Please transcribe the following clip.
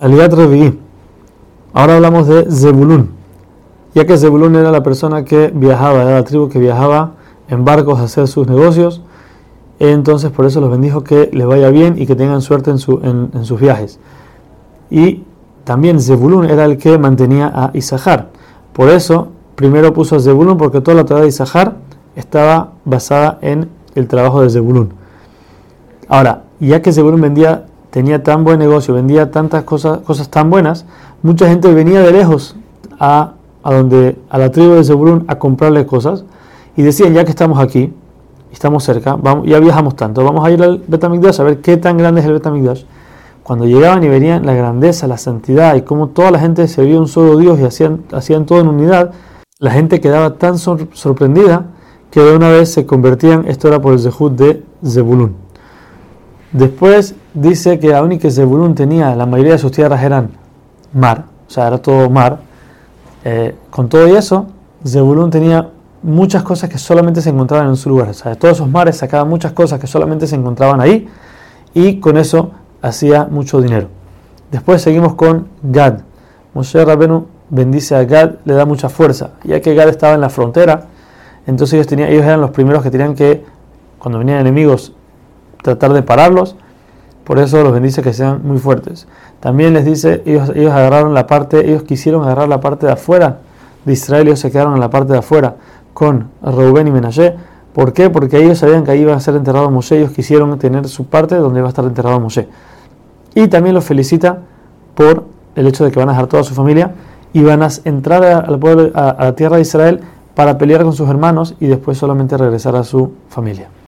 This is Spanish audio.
Aliat Revi'i. Ahora hablamos de Zebulun. Ya que Zebulun era la persona que viajaba, era la tribu que viajaba en barcos a hacer sus negocios. Entonces por eso los bendijo que les vaya bien y que tengan suerte en, su, en, sus viajes. Y también Zebulun era el que mantenía a Isahar. Por eso primero puso a Zebulun porque toda la Torah de Isahar estaba basada en el trabajo de Zebulun. Ahora, ya que Zebulun vendía tenía tan buen negocio, vendía tantas cosas, cosas tan buenas, mucha gente venía de lejos a, a, donde, a la tribu de Zebulun a comprarle cosas y decían, ya que estamos aquí, estamos cerca, vamos, ya viajamos tanto, vamos a ir al Betamigdash a ver qué tan grande es el Betamigdash. Cuando llegaban y venían la grandeza, la santidad y cómo toda la gente servía un solo Dios y hacían, hacían todo en unidad, la gente quedaba tan sorprendida que de una vez se convertían, esto era por el Zehut de Zebulun. Después dice que aún y que Zebulun tenía, la mayoría de sus tierras eran mar, o sea, era todo mar. Eh, con todo eso, Zebulun tenía muchas cosas que solamente se encontraban en su lugar. O sea, de todos esos mares sacaban muchas cosas que solamente se encontraban ahí y con eso hacía mucho dinero. Después seguimos con Gad. Moshe Rabenu bendice a Gad, le da mucha fuerza, ya que Gad estaba en la frontera, entonces ellos, tenían, ellos eran los primeros que tenían que, cuando venían enemigos, tratar de pararlos. Por eso los bendice que sean muy fuertes. También les dice, ellos, ellos agarraron la parte, ellos quisieron agarrar la parte de afuera de Israel, ellos se quedaron en la parte de afuera con Reuben y Menashe. ¿Por qué? Porque ellos sabían que ahí iba a ser enterrado Moshe, ellos quisieron tener su parte donde iba a estar enterrado Moshe. Y también los felicita por el hecho de que van a dejar toda su familia y van a entrar al pueblo, a la tierra de Israel para pelear con sus hermanos y después solamente regresar a su familia.